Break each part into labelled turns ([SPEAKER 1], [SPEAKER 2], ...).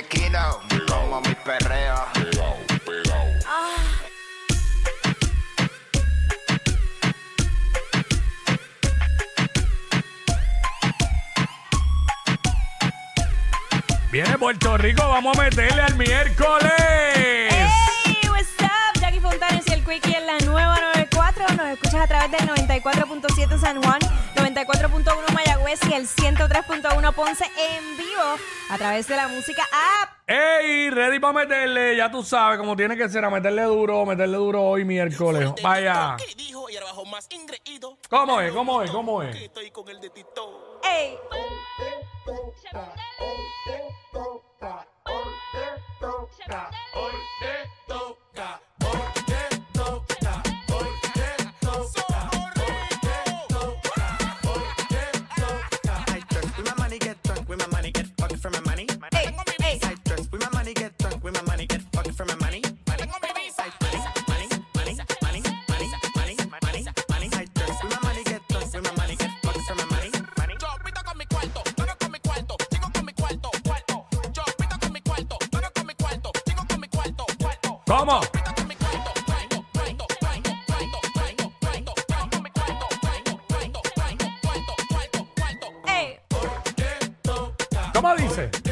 [SPEAKER 1] esquina, como mi perreo.
[SPEAKER 2] Viene Puerto Rico, vamos a meterle al miércoles.
[SPEAKER 3] Hey, what's up? Jackie Fontanes y el Quickie en la nueva 94. Nos escuchas a través del 94.7 San Juan, 94.1 Mayagüez y el 103.1 Ponce en vivo a través de la música app.
[SPEAKER 2] Ey, ready para meterle, ya tú sabes cómo tiene que ser, a meterle duro, meterle duro hoy miércoles. Vaya.
[SPEAKER 4] ¿Qué dijo? Y ahora bajo más ingreído.
[SPEAKER 2] ¿Cómo es? ¿Cómo es? ¿Cómo es?
[SPEAKER 4] Estoy con el de Tito.
[SPEAKER 3] Ey.
[SPEAKER 5] with my money, get for my money. Money, money, money, money, money, money, money, my money, get drunk with my money, get fucked for my money. Money.
[SPEAKER 2] ¿Cómo? ¿Cómo dice?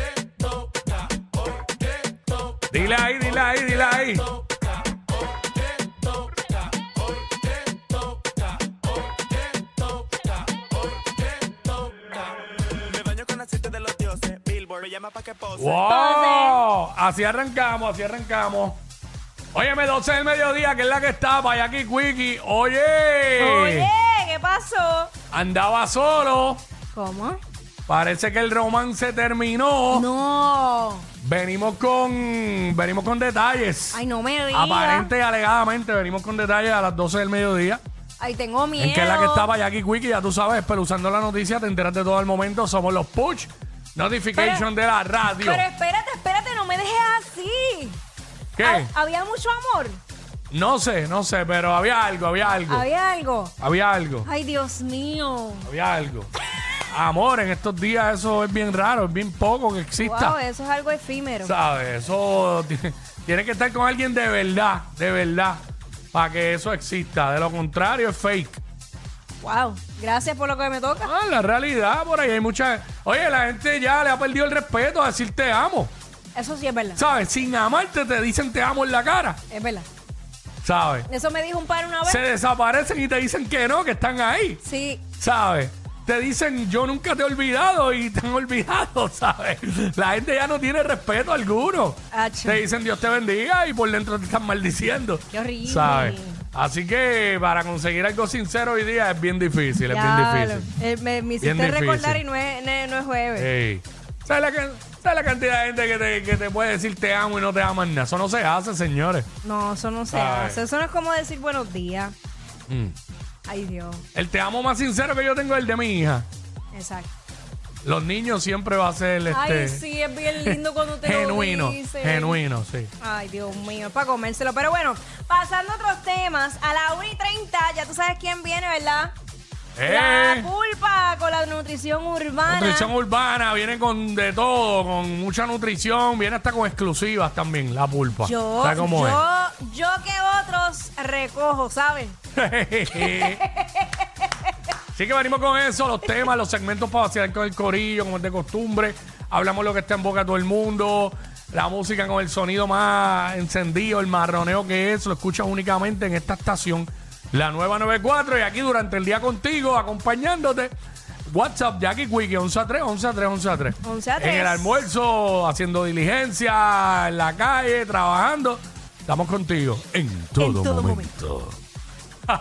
[SPEAKER 5] Llama pa' que pose.
[SPEAKER 2] ¡Wow! Así arrancamos, así arrancamos. Óyeme, 12 del mediodía, que es la que está, para aquí, Quickie. Oye,
[SPEAKER 3] Oye, ¿qué pasó?
[SPEAKER 2] andaba solo.
[SPEAKER 3] ¿Cómo?
[SPEAKER 2] Parece que el romance terminó.
[SPEAKER 3] No.
[SPEAKER 2] Venimos con venimos con detalles.
[SPEAKER 3] Ay, no me digas.
[SPEAKER 2] Aparente y alegadamente venimos con detalles a las 12 del mediodía.
[SPEAKER 3] Ay, tengo miedo.
[SPEAKER 2] En que es la que estaba Jackie Quickie, ya tú sabes, pero usando la noticia te enteras de todo el momento. Somos los push notification de la radio.
[SPEAKER 3] Pero espérate, espérate, no me dejes así.
[SPEAKER 2] ¿Qué?
[SPEAKER 3] Ha- Había mucho amor.
[SPEAKER 2] No sé, no sé, pero había algo, había algo.
[SPEAKER 3] Había algo.
[SPEAKER 2] Había algo,
[SPEAKER 3] Ay, Dios mío.
[SPEAKER 2] había algo. Amor, en estos días eso es bien raro, es bien poco que exista.
[SPEAKER 3] Wow, eso es algo efímero.
[SPEAKER 2] ¿Sabes? Eso ti- tiene que estar con alguien de verdad, de verdad, para que eso exista. De lo contrario, es fake.
[SPEAKER 3] Wow. Gracias por lo que me toca.
[SPEAKER 2] Ah, la realidad, por ahí hay mucha. Oye, la gente ya le ha perdido el respeto a decir te amo.
[SPEAKER 3] Eso sí es verdad.
[SPEAKER 2] ¿Sabes? Sin amarte te dicen te amo en la cara.
[SPEAKER 3] Es verdad.
[SPEAKER 2] ¿Sabes?
[SPEAKER 3] Eso me dijo un par una vez.
[SPEAKER 2] Se desaparecen y te dicen que no, que están ahí.
[SPEAKER 3] Sí.
[SPEAKER 2] ¿Sabes? Te dicen yo nunca te he olvidado y te han olvidado, ¿sabes? La gente ya no tiene respeto alguno. Te dicen Dios te bendiga y por dentro te están maldiciendo.
[SPEAKER 3] Qué horrible.
[SPEAKER 2] ¿Sabes? Así que para conseguir algo sincero hoy día es bien difícil, es bien difícil.
[SPEAKER 3] Eh, me, me hiciste
[SPEAKER 2] Bien difícil.
[SPEAKER 3] recordar y no es, no es- no es jueves.
[SPEAKER 2] Ey. ¿Sabes la, cantidad de gente que te, que te puede decir te amo y no te aman nada? Eso no se hace, señores.
[SPEAKER 3] No, eso no se
[SPEAKER 2] Ay.
[SPEAKER 3] hace. Eso no es como decir buenos días.
[SPEAKER 2] Mm.
[SPEAKER 3] Ay, Dios.
[SPEAKER 2] El te amo más sincero que yo tengo es el de mi hija.
[SPEAKER 3] Exacto.
[SPEAKER 2] Los niños siempre va a ser este,
[SPEAKER 3] Ay, sí, es bien lindo cuando te
[SPEAKER 2] genuino.
[SPEAKER 3] lo dicen.
[SPEAKER 2] Genuino, sí.
[SPEAKER 3] Ay, Dios mío, es para comérselo. Pero bueno, pasando a otros temas, a la 1 y 30, ya tú sabes quién viene, ¿verdad? La
[SPEAKER 2] Eh,
[SPEAKER 3] pulpa con la nutrición urbana.
[SPEAKER 2] nutrición urbana, viene con de todo, con mucha nutrición, viene hasta con exclusivas también, la pulpa.
[SPEAKER 3] Yo,
[SPEAKER 2] ¿Sabes cómo es?
[SPEAKER 3] yo, yo que otros recojo, ¿sabes?
[SPEAKER 2] Así que venimos con eso, los temas, los segmentos para vaciar con el corillo, como es de costumbre. Hablamos lo que está en boca de todo el mundo. La música con el sonido más encendido, el marroneo que es, lo escuchas únicamente en esta estación, la nueva 94. Y aquí durante el día contigo, acompañándote. WhatsApp, Jackie Quickie, 11 a 3, 11 a 3, 11 a 3.
[SPEAKER 3] 11 a
[SPEAKER 2] En
[SPEAKER 3] 3.
[SPEAKER 2] el almuerzo, haciendo diligencia, en la calle, trabajando. Estamos contigo en todo,
[SPEAKER 3] todo
[SPEAKER 2] momento.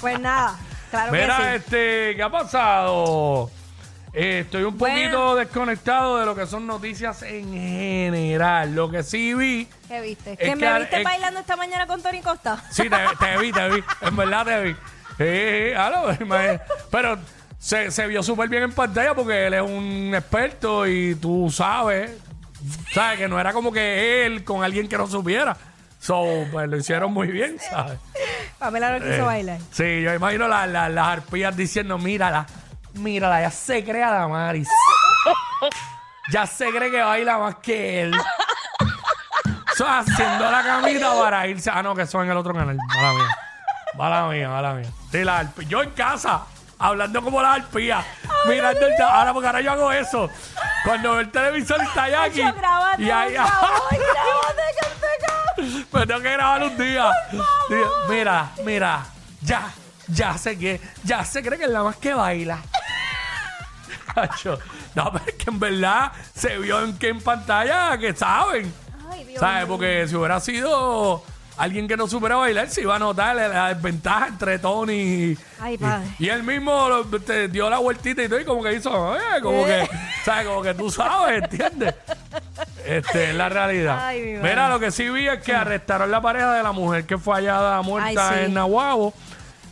[SPEAKER 3] Pues nada, claro
[SPEAKER 2] Mira,
[SPEAKER 3] que sí.
[SPEAKER 2] este, ¿qué ha pasado? Eh, estoy un
[SPEAKER 3] Bueno.
[SPEAKER 2] poquito desconectado de lo que son noticias en general. Lo que sí vi,
[SPEAKER 3] ¿Qué viste?
[SPEAKER 2] es
[SPEAKER 3] ¿Que me
[SPEAKER 2] al-
[SPEAKER 3] viste
[SPEAKER 2] es-
[SPEAKER 3] bailando esta mañana con Tony Costa?
[SPEAKER 2] sí, te, te vi, te vi. En verdad te vi. Aló, imagínate. pero se, se vio súper bien en pantalla porque él es un experto y tú sabes, sabes que no era como que él con alguien que no supiera. So, pues lo hicieron muy bien, ¿sabes?
[SPEAKER 3] Pamela no quiso
[SPEAKER 2] Eh,
[SPEAKER 3] bailar.
[SPEAKER 2] Sí, yo imagino la- la- las arpías diciendo, mírala, mírala, ya se crea la Maris. ya se cree que baila más que él. Eso haciendo la camita para irse. Ah, no, que eso en el otro canal. Mala mía. Mala mía, mala mía. Sí, la arpía. Yo en casa, hablando como la arpía. Mirando el. Ahora, porque ahora yo hago eso. Cuando veo el televisor está.
[SPEAKER 3] Nacho, grábate,
[SPEAKER 2] Y ahí.
[SPEAKER 3] por favor, grábate, que te ca-
[SPEAKER 2] Pues tengo que grabar un día. Mira, mira, ya, ya sé que, ya se cree que es la más que baila. No, pero es que en verdad se vio en que en pantalla que saben.
[SPEAKER 3] Ay, Dios
[SPEAKER 2] ¿Sabes? Porque si hubiera sido alguien que no supiera bailar, se iba a notar la, la desventaja entre Tony y,
[SPEAKER 3] Ay, padre.
[SPEAKER 2] y, y él mismo lo- te dio la vueltita y todo, y como que hizo, eh, como que, ¿sabes? Como que tú sabes, ¿entiendes? Este es la realidad.
[SPEAKER 3] Ay, mi madre.
[SPEAKER 2] Mira, lo que sí vi es que arrestaron la pareja de la mujer que fue hallada muerta
[SPEAKER 3] Ay, sí.
[SPEAKER 2] en Nahuabo.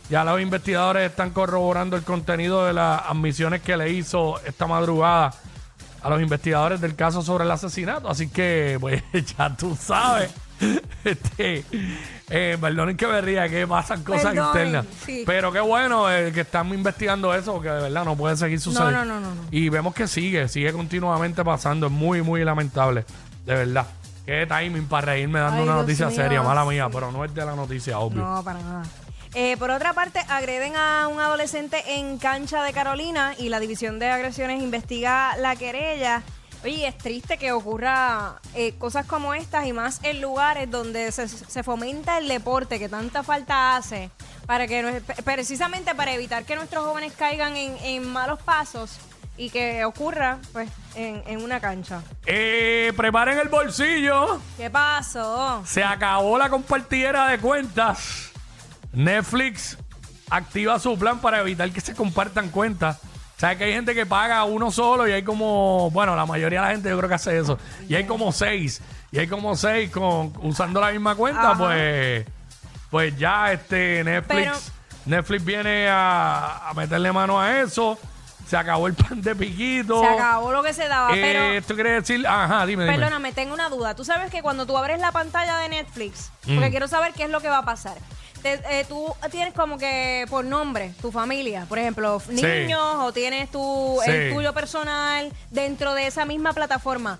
[SPEAKER 2] Ya los investigadores están corroborando el contenido de las admisiones que le hizo esta madrugada a los investigadores del caso sobre el asesinato. Así que, pues, ya tú sabes. Este, eh, perdonen que me ría, que pasan cosas internas.
[SPEAKER 3] sí.
[SPEAKER 2] Pero qué bueno eh, que están investigando eso, porque de verdad no puede seguir sucediendo.
[SPEAKER 3] no, no, no, no.
[SPEAKER 2] Y vemos que sigue, sigue continuamente pasando. Es muy, muy lamentable. De verdad. Qué timing para reírme dando
[SPEAKER 3] Ay,
[SPEAKER 2] una
[SPEAKER 3] Dios
[SPEAKER 2] noticia
[SPEAKER 3] mío,
[SPEAKER 2] seria, mala mía, pero no es de la noticia, obvio.
[SPEAKER 3] No, para nada. Eh, por otra parte, agreden a un adolescente en cancha de Carolina y la División de Agresiones investiga la querella. Oye, es triste que ocurra eh, cosas como estas y más en lugares donde se, se fomenta el deporte que tanta falta hace para que precisamente para evitar que nuestros jóvenes caigan en, en malos pasos y que ocurra pues en, en una cancha.
[SPEAKER 2] Eh, preparen el bolsillo.
[SPEAKER 3] ¿Qué pasó?
[SPEAKER 2] Se acabó la compartidera de cuentas. Netflix activa su plan para evitar que se compartan cuentas. ¿Sabes que hay gente que paga uno solo y hay como, bueno, la mayoría de la gente yo creo que hace eso. Y hay como seis. Y hay como seis con, usando la misma cuenta,
[SPEAKER 3] Ajá.
[SPEAKER 2] pues, pues ya este Netflix,
[SPEAKER 3] Pero-
[SPEAKER 2] Netflix viene a, a meterle mano a eso. Se acabó el pan de piquito.
[SPEAKER 3] Se acabó lo que se daba,
[SPEAKER 2] Eh,
[SPEAKER 3] pero...
[SPEAKER 2] Esto quiere decir, ajá, dime, dime.
[SPEAKER 3] Perdóname, tengo una duda. Tú sabes que cuando tú abres la pantalla de Netflix,
[SPEAKER 2] Mm.
[SPEAKER 3] porque quiero saber qué es lo que va a pasar. Te- eh, tú tienes como que por nombre tu familia, por ejemplo, niños o tienes tu, el
[SPEAKER 2] Sí.
[SPEAKER 3] tuyo personal dentro de esa misma plataforma.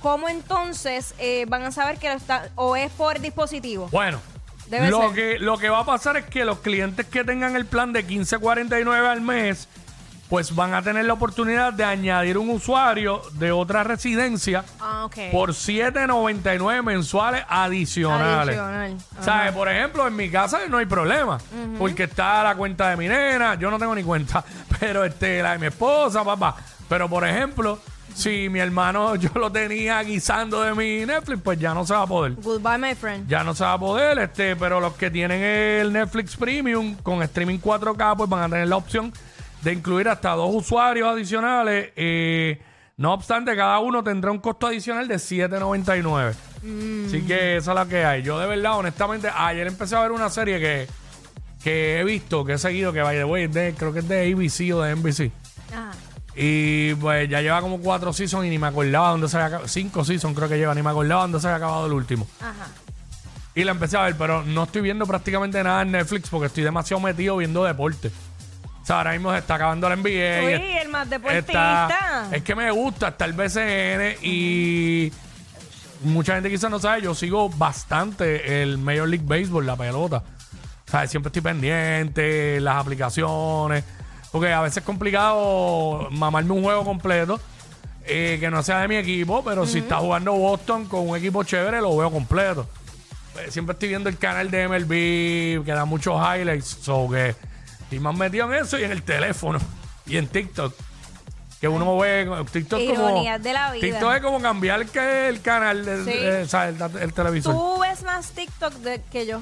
[SPEAKER 3] ¿Cómo entonces eh, van a saber que lo está o es por dispositivo?
[SPEAKER 2] Bueno,
[SPEAKER 3] Debe
[SPEAKER 2] lo
[SPEAKER 3] ser.
[SPEAKER 2] que, lo que va a pasar es que los clientes que tengan el plan de 15.49 al mes, pues van a tener la oportunidad de añadir un usuario de otra residencia
[SPEAKER 3] Ah, ok.
[SPEAKER 2] por 7.99 mensuales adicionales.
[SPEAKER 3] Adicional.
[SPEAKER 2] ¿Sabes? Por ejemplo, en mi casa no hay problema. Porque está la cuenta de mi nena, yo no tengo ni cuenta, pero este, la de mi esposa, papá. Pero por ejemplo, si mi hermano yo lo tenía guisando de mi Netflix, pues ya no se va a poder.
[SPEAKER 3] Goodbye, my friend.
[SPEAKER 2] Ya no se va a poder, este, pero los que tienen el Netflix Premium con streaming 4K, pues van a tener la opción de incluir hasta dos usuarios adicionales. eh, no obstante, cada uno tendrá un costo adicional de 7.99. Así que esa es la que hay. Yo de verdad, honestamente, ayer empecé a ver una serie que, que he visto, que he seguido, que by the way, de- creo que es de ABC o de NBC.
[SPEAKER 3] Ajá.
[SPEAKER 2] Y pues ya lleva como cuatro seasons y ni me acordaba dónde se había acabado. Cinco seasons creo que lleva, ni me acordaba dónde se había acabado el último.
[SPEAKER 3] Ajá.
[SPEAKER 2] Y la empecé a ver, pero no estoy viendo prácticamente nada en Netflix porque estoy demasiado metido viendo deporte. Sea, ahora mismo se está acabando la NBA. y
[SPEAKER 3] Uy, el más
[SPEAKER 2] está-
[SPEAKER 3] deportista.
[SPEAKER 2] es que me gusta, está el BCN y mucha gente quizás no sabe, yo sigo bastante el Major League Baseball, la pelota. O sea, siempre estoy pendiente, las aplicaciones. Porque a veces es complicado mamarme un juego completo eh, que no sea de mi equipo, pero si está jugando Boston con un equipo chévere, lo veo completo. Pues, siempre estoy viendo el canal de MLB, que da muchos highlights, so que estoy más metido en eso y en el teléfono y en TikTok. Que uno ve TikTok como.
[SPEAKER 3] Ironías de la vida.
[SPEAKER 2] TikTok es como cambiar el, que- el canal, del-
[SPEAKER 3] Sí.
[SPEAKER 2] eh, o sea, el, el televisor.
[SPEAKER 3] Tú ves más TikTok de- que yo.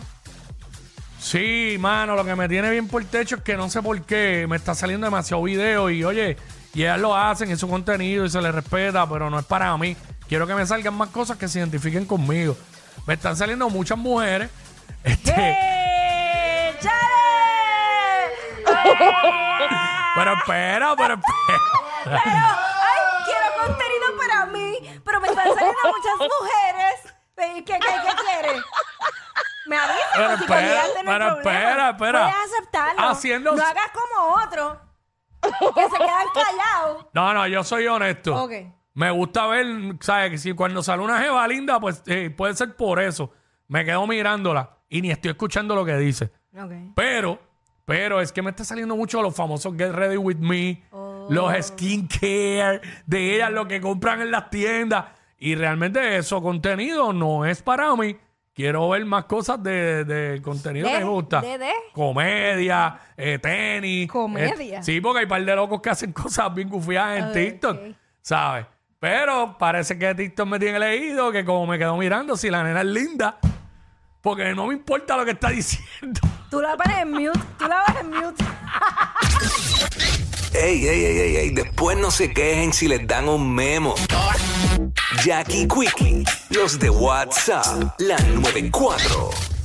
[SPEAKER 2] Sí, mano, lo que me tiene bien por el techo es que no sé por qué me está saliendo demasiado video y oye, y ellas lo hacen en su contenido y se les respeta, pero no es para mí. Quiero que me salgan más cosas que se identifiquen conmigo. Me están saliendo muchas mujeres. Este,
[SPEAKER 3] ¡Eh.
[SPEAKER 2] Pero espera, pero espera.
[SPEAKER 3] Pero, ay, quiero contenido para mí, pero me están saliendo muchas mujeres. ¿Qué, qué, qué, quieres? Me avisas,
[SPEAKER 2] Pero espera,
[SPEAKER 3] no
[SPEAKER 2] pero
[SPEAKER 3] problema.
[SPEAKER 2] espera, espera.
[SPEAKER 3] Puedes aceptarlo.
[SPEAKER 2] Haciendo-
[SPEAKER 3] No hagas como otro, que se quedan callados.
[SPEAKER 2] No, no, yo soy honesto.
[SPEAKER 3] Ok.
[SPEAKER 2] Me gusta ver, ¿sabes? Que si cuando sale una jeva linda, pues eh, puede ser por eso. Me quedo mirándola y ni estoy escuchando lo que dice. Pero, pero es que me está saliendo mucho los famosos Get Ready With Me, los skincare de ellas, lo que compran en las tiendas. Y realmente eso contenido no es para mí. Quiero ver más cosas de, de contenido
[SPEAKER 3] De-
[SPEAKER 2] que me gusta.
[SPEAKER 3] de- de.
[SPEAKER 2] Comedia, eh, tenis.
[SPEAKER 3] Comedia.
[SPEAKER 2] eh, sí, porque hay par de locos que hacen cosas bien gufiadas en
[SPEAKER 3] Ok.
[SPEAKER 2] TikTok, ¿sabes? Pero parece que TikTok me tiene leído que como me quedo mirando, si la nena es linda, porque no me importa lo que está diciendo.
[SPEAKER 3] Tú la pones en mute. Tú la pones en mute.
[SPEAKER 6] Ey, ey, ey, ey, ey, después no se quejen si les dan un memo. Jackie Quickie, los de WhatsApp, la 94.